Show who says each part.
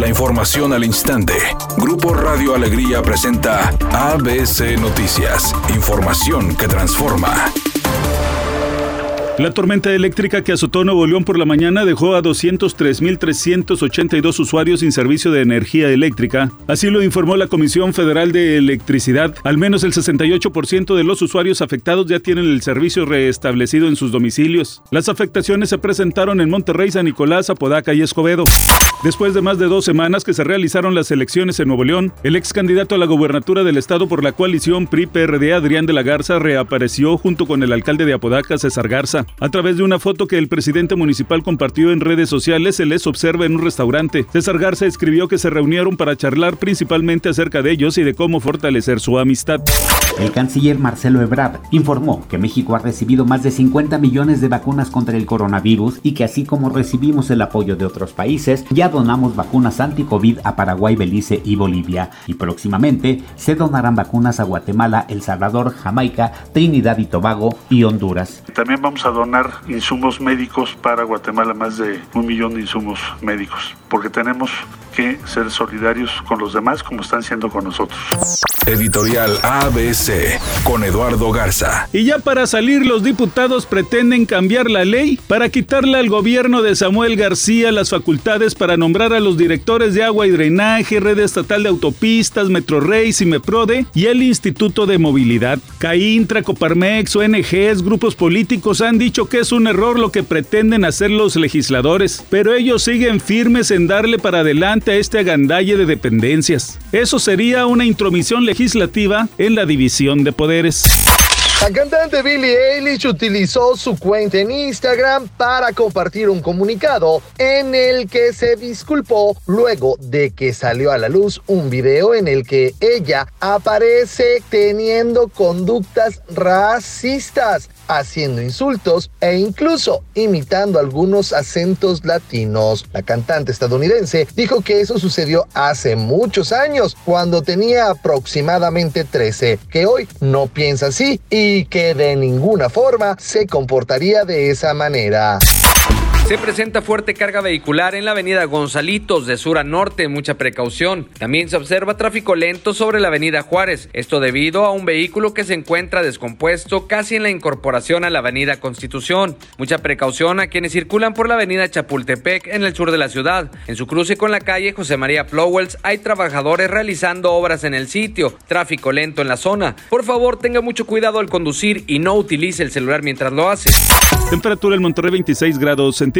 Speaker 1: La información al instante. Grupo Radio Alegría presenta ABC Noticias. Información que transforma.
Speaker 2: La tormenta eléctrica que azotó Nuevo León por la mañana dejó a 203.382 usuarios sin servicio de energía eléctrica. Así lo informó la Comisión Federal de Electricidad. Al menos el 68% de los usuarios afectados ya tienen el servicio reestablecido en sus domicilios. Las afectaciones se presentaron en Monterrey, San Nicolás, Apodaca y Escobedo. Después de más de dos semanas que se realizaron las elecciones en Nuevo León, el ex candidato a la gobernatura del estado por la coalición PRI-PRD, Adrián de la Garza, reapareció junto con el alcalde de Apodaca, César Garza. A través de una foto que el presidente municipal compartió en redes sociales, se les observa en un restaurante. César Garza escribió que se reunieron para charlar principalmente acerca de ellos y de cómo fortalecer su amistad.
Speaker 3: El canciller Marcelo Ebrard informó que México ha recibido más de 50 millones de vacunas contra el coronavirus y que así como recibimos el apoyo de otros países, ya donamos vacunas anti-COVID a Paraguay, Belice y Bolivia. Y próximamente se donarán vacunas a Guatemala, El Salvador, Jamaica, Trinidad y Tobago y Honduras.
Speaker 4: También vamos a donar insumos médicos para Guatemala, más de un millón de insumos médicos, porque tenemos que ser solidarios con los demás como están siendo con nosotros.
Speaker 1: Editorial ABC con Eduardo Garza.
Speaker 2: Y ya para salir los diputados pretenden cambiar la ley para quitarle al gobierno de Samuel García las facultades para nombrar a los directores de agua y drenaje, red estatal de autopistas, Metrorrey, Cimeprode y el Instituto de Movilidad. Caintra, Coparmex, ONGs, grupos políticos han dicho que es un error lo que pretenden hacer los legisladores, pero ellos siguen firmes en darle para adelante a este agandalle de dependencias. Eso sería una intromisión legislativa en la división de poderes.
Speaker 5: La cantante Billie Eilish utilizó su cuenta en Instagram para compartir un comunicado en el que se disculpó luego de que salió a la luz un video en el que ella aparece teniendo conductas racistas haciendo insultos e incluso imitando algunos acentos latinos. La cantante estadounidense dijo que eso sucedió hace muchos años, cuando tenía aproximadamente 13, que hoy no piensa así y que de ninguna forma se comportaría de esa manera.
Speaker 6: Se presenta fuerte carga vehicular en la avenida Gonzalitos de sur a norte, mucha precaución. También se observa tráfico lento sobre la avenida Juárez, esto debido a un vehículo que se encuentra descompuesto casi en la incorporación a la avenida Constitución. Mucha precaución a quienes circulan por la avenida Chapultepec en el sur de la ciudad. En su cruce con la calle José María Flowells hay trabajadores realizando obras en el sitio, tráfico lento en la zona. Por favor, tenga mucho cuidado al conducir y no utilice el celular mientras lo hace.
Speaker 2: Temperatura en Monterrey 26 grados centígrados.